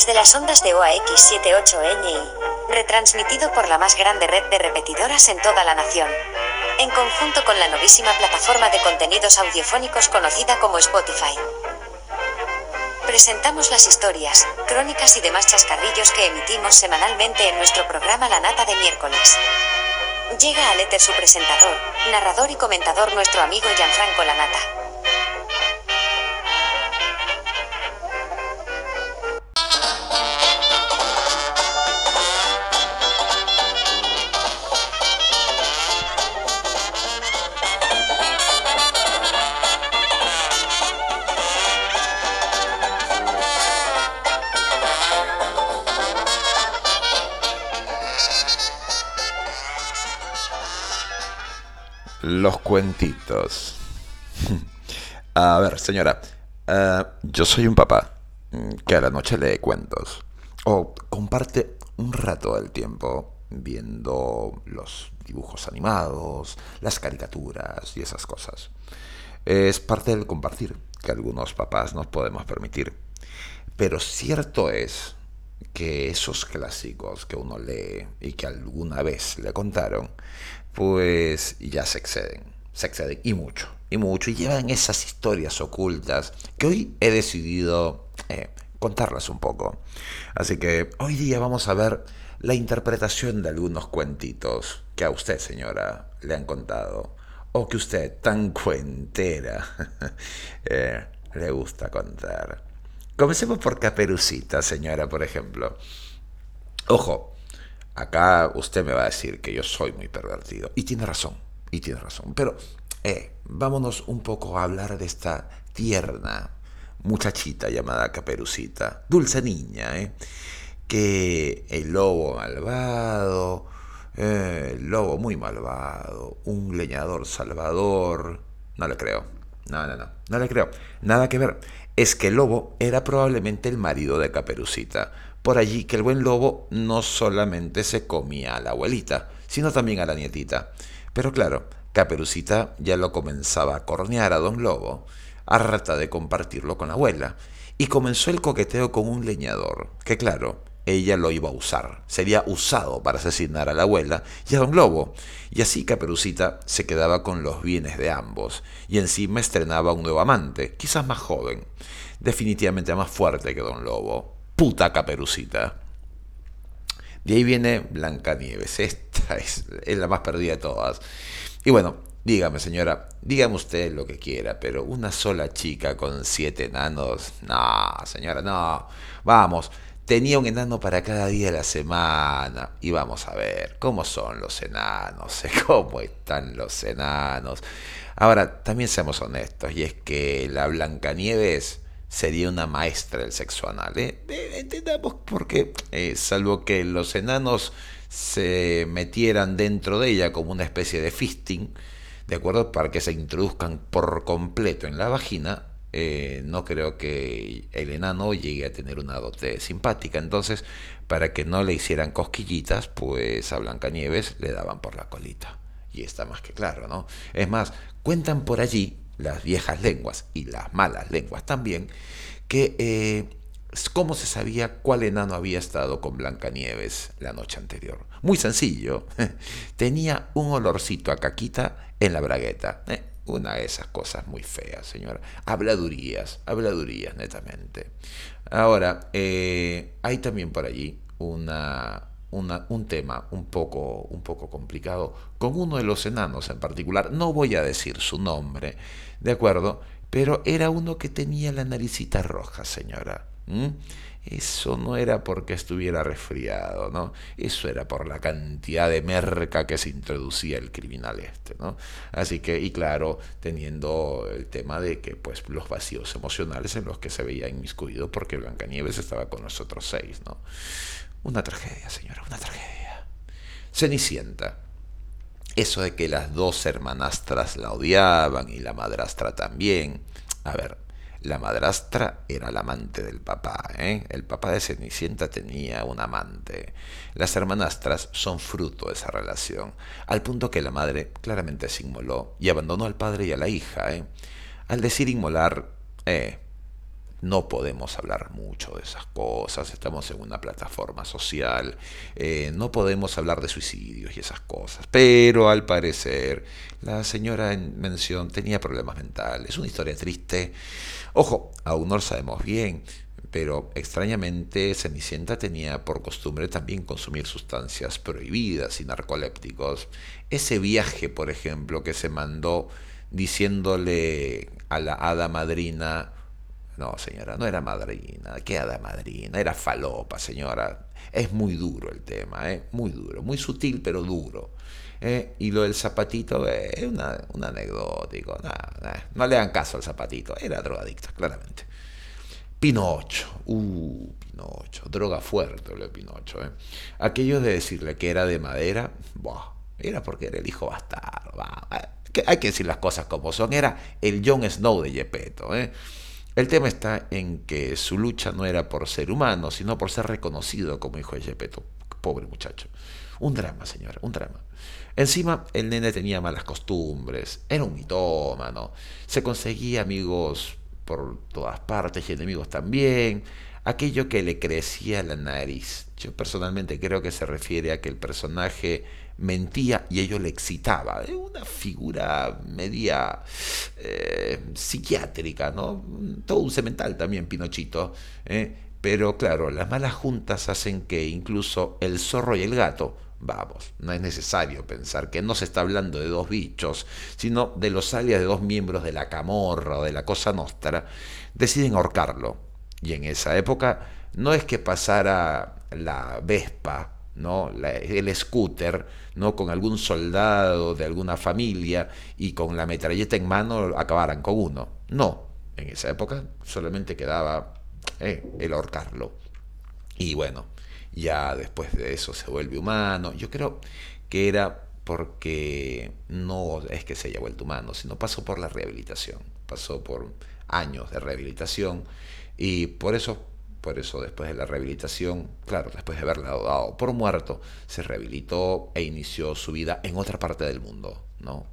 Desde las ondas de OAX78NI, retransmitido por la más grande red de repetidoras en toda la nación. En conjunto con la novísima plataforma de contenidos audiofónicos conocida como Spotify. Presentamos las historias, crónicas y demás chascarrillos que emitimos semanalmente en nuestro programa La Nata de miércoles. Llega al éter su presentador, narrador y comentador nuestro amigo Gianfranco Lanata. Los cuentitos. A ver, señora, eh, yo soy un papá mm, que a la noche lee cuentos o comparte un rato del tiempo viendo los dibujos animados, las caricaturas y esas cosas. Es parte del compartir que algunos papás nos podemos permitir. Pero cierto es que esos clásicos que uno lee y que alguna vez le contaron pues ya se exceden, se exceden y mucho, y mucho, y llevan esas historias ocultas que hoy he decidido eh, contarlas un poco. Así que hoy día vamos a ver la interpretación de algunos cuentitos que a usted, señora, le han contado, o que usted, tan cuentera, eh, le gusta contar. Comencemos por Caperucita, señora, por ejemplo. Ojo, acá usted me va a decir que yo soy muy pervertido. Y tiene razón, y tiene razón. Pero eh, vámonos un poco a hablar de esta tierna muchachita llamada Caperucita, dulce niña, ¿eh? que el lobo malvado, eh, el lobo muy malvado, un leñador salvador, no le creo, no, no, no, no le creo, nada que ver, es que el lobo era probablemente el marido de Caperucita, por allí que el buen lobo no solamente se comía a la abuelita, sino también a la nietita. Pero claro, Caperucita ya lo comenzaba a cornear a don Lobo, harta de compartirlo con la abuela, y comenzó el coqueteo con un leñador, que claro, ella lo iba a usar, sería usado para asesinar a la abuela y a don Lobo, y así Caperucita se quedaba con los bienes de ambos, y encima estrenaba un nuevo amante, quizás más joven, definitivamente más fuerte que don Lobo, puta caperucita. De ahí viene Blancanieves. Esta es, la más perdida de todas. Y bueno, dígame, señora, dígame usted lo que quiera, pero una sola chica con siete enanos. No, señora, no. Vamos, tenía un enano para cada día de la semana. Y vamos a ver cómo son los enanos, cómo están los enanos. Ahora, también seamos honestos, y es que la Blancanieves sería una maestra del sexo anal. ¿eh? Entendamos por qué, eh, salvo que los enanos se metieran dentro de ella como una especie de fisting, ¿de acuerdo? Para que se introduzcan por completo en la vagina, eh, no creo que el enano llegue a tener una dote simpática. Entonces, para que no le hicieran cosquillitas, pues a Blancanieves le daban por la colita. Y está más que claro, ¿no? Es más, cuentan por allí las viejas lenguas y las malas lenguas también, que eh, cómo se sabía cuál enano había estado con Blancanieves la noche anterior. Muy sencillo, tenía un olorcito a caquita en la bragueta. Eh, una de esas cosas muy feas, señora. Habladurías, habladurías, netamente. Ahora, eh, hay también por allí una, un tema un poco, un poco complicado con uno de los enanos en particular. No voy a decir su nombre, ¿de acuerdo? Pero era uno que tenía la naricita roja, señora. Eso no era porque estuviera resfriado, ¿no? Eso era por la cantidad de merca que se introducía el criminal este, ¿no? Así que, y claro, teniendo el tema de que, pues, los vacíos emocionales en los que se veía inmiscuido porque Blancanieves estaba con nosotros seis, ¿no? Una tragedia, señora, una tragedia. Cenicienta. Eso de que las dos hermanastras la odiaban y la madrastra también. A ver, la madrastra era la amante del papá, ¿eh? El papá de Cenicienta tenía un amante. Las hermanastras son fruto de esa relación, al punto que la madre claramente se inmoló y abandonó al padre y a la hija, ¿eh? Al decir inmolar, eh, no podemos hablar mucho de esas cosas, estamos en una plataforma social, eh, no podemos hablar de suicidios y esas cosas, pero al parecer la señora en mención tenía problemas mentales, una historia triste. Ojo, aún no lo sabemos bien, pero extrañamente Cenicienta tenía por costumbre también consumir sustancias prohibidas y narcolépticos. Ese viaje, por ejemplo, que se mandó diciéndole a la hada madrina, no, señora, no era madrina. ¿Qué era madrina? Era falopa, señora. Es muy duro el tema, ¿eh? Muy duro. Muy sutil, pero duro. ¿eh? Y lo del zapatito eh, es un anecdótico. no le dan caso al zapatito. Era drogadicto, claramente. Pinocho. Uh, Pinocho. Droga fuerte lo de Pinocho. ¿eh? Aquello de decirle que era de madera, bah, era porque era el hijo bastardo. hay que decir las cosas como son. Era el Jon Snow de Yepeto. ¿eh? El tema está en que su lucha no era por ser humano, sino por ser reconocido como hijo de Gepetto. Pobre muchacho. Un drama, señora, un drama. Encima, el nene tenía malas costumbres, era un mitómano, se conseguía amigos por todas partes y enemigos también, aquello que le crecía la nariz. Yo personalmente creo que se refiere a que el personaje mentía y ello le excitaba. Una figura media eh, psiquiátrica, ¿no? Todo un cemental también, Pinochito. ¿eh? Pero claro, las malas juntas hacen que incluso el zorro y el gato, vamos, no es necesario pensar que no se está hablando de dos bichos, sino de los alias de dos miembros de la camorra o de la cosa nostra, deciden ahorcarlo. Y en esa época no es que pasara la Vespa ¿no? el scooter, ¿no? con algún soldado de alguna familia y con la metralleta en mano acabaran con uno. No, en esa época solamente quedaba eh, el ahorcarlo. Y bueno, ya después de eso se vuelve humano. Yo creo que era porque no es que se haya vuelto humano, sino pasó por la rehabilitación, pasó por años de rehabilitación y por eso por eso después de la rehabilitación, claro, después de haberla dado por muerto, se rehabilitó e inició su vida en otra parte del mundo, ¿no?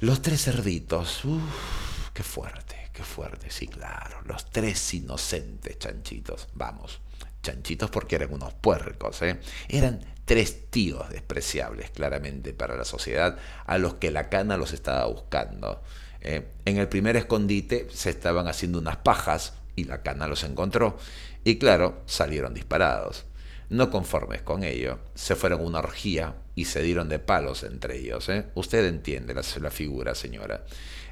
Los tres cerditos, uff, qué fuerte, qué fuerte, sí, claro, los tres inocentes chanchitos, vamos, chanchitos porque eran unos puercos, ¿eh? Eran tres tíos despreciables, claramente, para la sociedad, a los que la cana los estaba buscando. ¿eh? En el primer escondite se estaban haciendo unas pajas, y la cana los encontró, y claro, salieron disparados. No conformes con ello, se fueron a una orgía y se dieron de palos entre ellos. ¿eh? Usted entiende la, la figura, señora.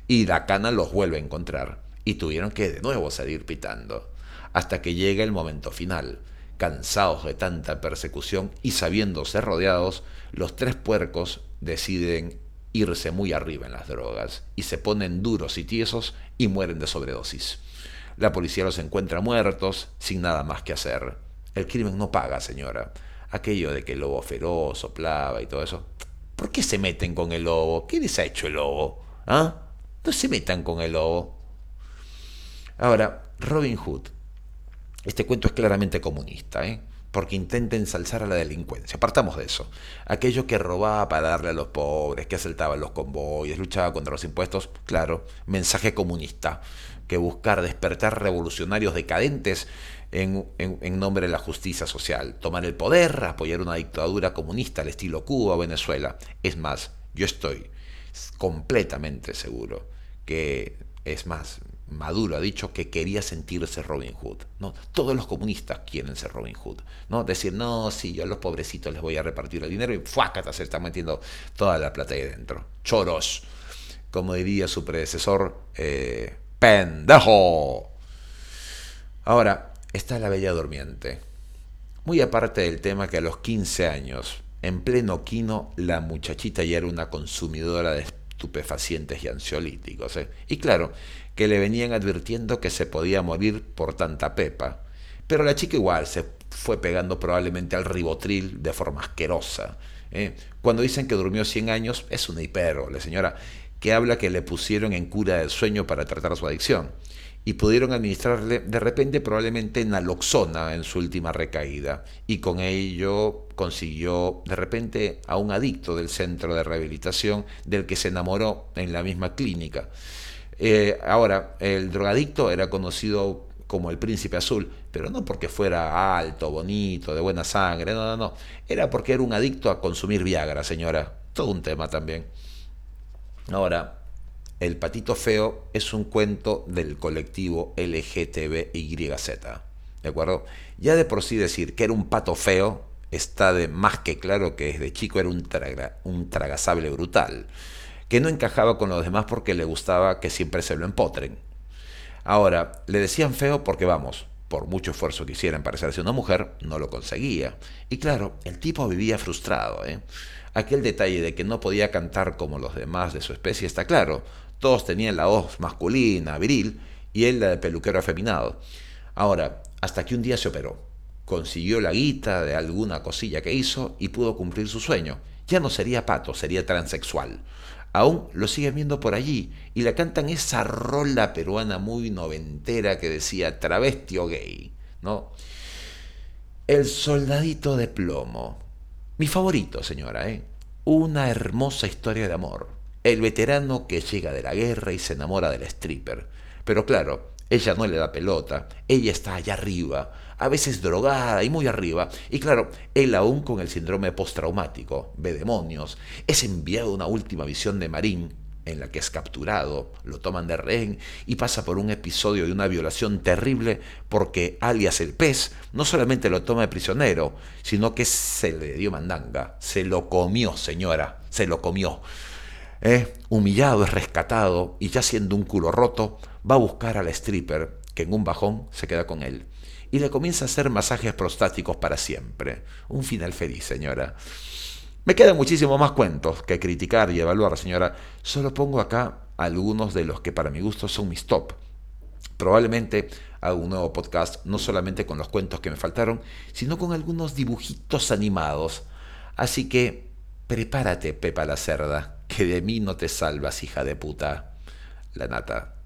Y la cana los vuelve a encontrar y tuvieron que de nuevo salir pitando, hasta que llega el momento final. Cansados de tanta persecución y sabiéndose rodeados, los tres puercos deciden irse muy arriba en las drogas y se ponen duros y tiesos y mueren de sobredosis. La policía los encuentra muertos, sin nada más que hacer. El crimen no paga, señora. Aquello de que el lobo feroz soplaba y todo eso. ¿Por qué se meten con el lobo? ¿Qué les ha hecho el lobo? ¿Ah? No se metan con el lobo. Ahora, Robin Hood. Este cuento es claramente comunista, ¿eh? Porque intenta ensalzar a la delincuencia. Partamos de eso. Aquello que robaba para darle a los pobres, que asaltaba los convoyes, luchaba contra los impuestos, claro, mensaje comunista que buscar despertar revolucionarios decadentes en, nombre de la justicia social, tomar el poder, apoyar una dictadura comunista al estilo Cuba o Venezuela. Es más, yo estoy completamente seguro que, es más, Maduro ha dicho que quería sentirse Robin Hood. Todos los comunistas quieren ser Robin Hood. ¿no? Decir, no, sí, yo a los pobrecitos les voy a repartir el dinero y ¡fuácata! se está metiendo toda la plata ahí dentro. Choros. Como diría su predecesor, eh, pendejo. Ahora, está la Bella Durmiente. Muy aparte del tema que a los 15 años, en pleno quino, la muchachita ya era una consumidora de estupefacientes y ansiolíticos. ¿eh? Y claro, que le venían advirtiendo que se podía morir por tanta pepa. Pero la chica igual se fue pegando probablemente al ribotril de forma asquerosa. ¿eh? Cuando dicen que durmió 100 años, es una hipérbole, señora que habla que le pusieron en cura del sueño para tratar su adicción y pudieron administrarle de repente probablemente naloxona en su última recaída y con ello consiguió de repente a un adicto del centro de rehabilitación del que se enamoró en la misma clínica. Eh, ahora, el drogadicto era conocido como el príncipe azul, pero no porque fuera alto, bonito, de buena sangre, no, no, no. Era porque era un adicto a consumir Viagra, señora. Todo un tema también. Ahora, El Patito Feo es un cuento del colectivo LGTBYZ. ¿De acuerdo? Ya de por sí decir que era un pato feo está de más que claro que desde chico era un, tragasable brutal, que no encajaba con los demás porque le gustaba que siempre se lo empotren. Ahora, le decían feo porque vamos, por mucho esfuerzo que hiciera en parecerse una mujer, no lo conseguía. Y claro, el tipo vivía frustrado. ¿eh? Aquel detalle de que no podía cantar como los demás de su especie está claro. Todos tenían la voz masculina, viril, y él la de peluquero afeminado. Ahora, hasta que un día se operó consiguió la guita de alguna cosilla que hizo y pudo cumplir su sueño. Ya no sería pato, sería transexual. Aún lo siguen viendo por allí y le cantan esa rola peruana muy noventera que decía travestio gay, ¿no? El soldadito de plomo. Mi favorito, señora, ¿eh? Una hermosa historia de amor. El veterano que llega de la guerra y se enamora del stripper. Pero claro, ella no le da pelota, ella está allá arriba, a veces drogada y muy arriba. Y claro, él aún con el síndrome postraumático, ve demonios, es enviado a una última visión de Marín en la que es capturado, lo toman de rehén y pasa por un episodio de una violación terrible porque alias el pez no solamente lo toma de prisionero, sino que se le dio mandanga, se lo comió, señora, se lo comió. Eh, humillado, es rescatado y ya siendo un culo roto, va a buscar al stripper que en un bajón se queda con él y le comienza a hacer masajes prostáticos para siempre. Un final feliz, señora. Me quedan muchísimos más cuentos que criticar y evaluar, señora. Solo pongo acá algunos de los que para mi gusto son mis top. Probablemente hago un nuevo podcast no solamente con los cuentos que me faltaron, sino con algunos dibujitos animados. Así que prepárate, Pepa la cerda, que de mí no te salvas, hija de puta. La nata.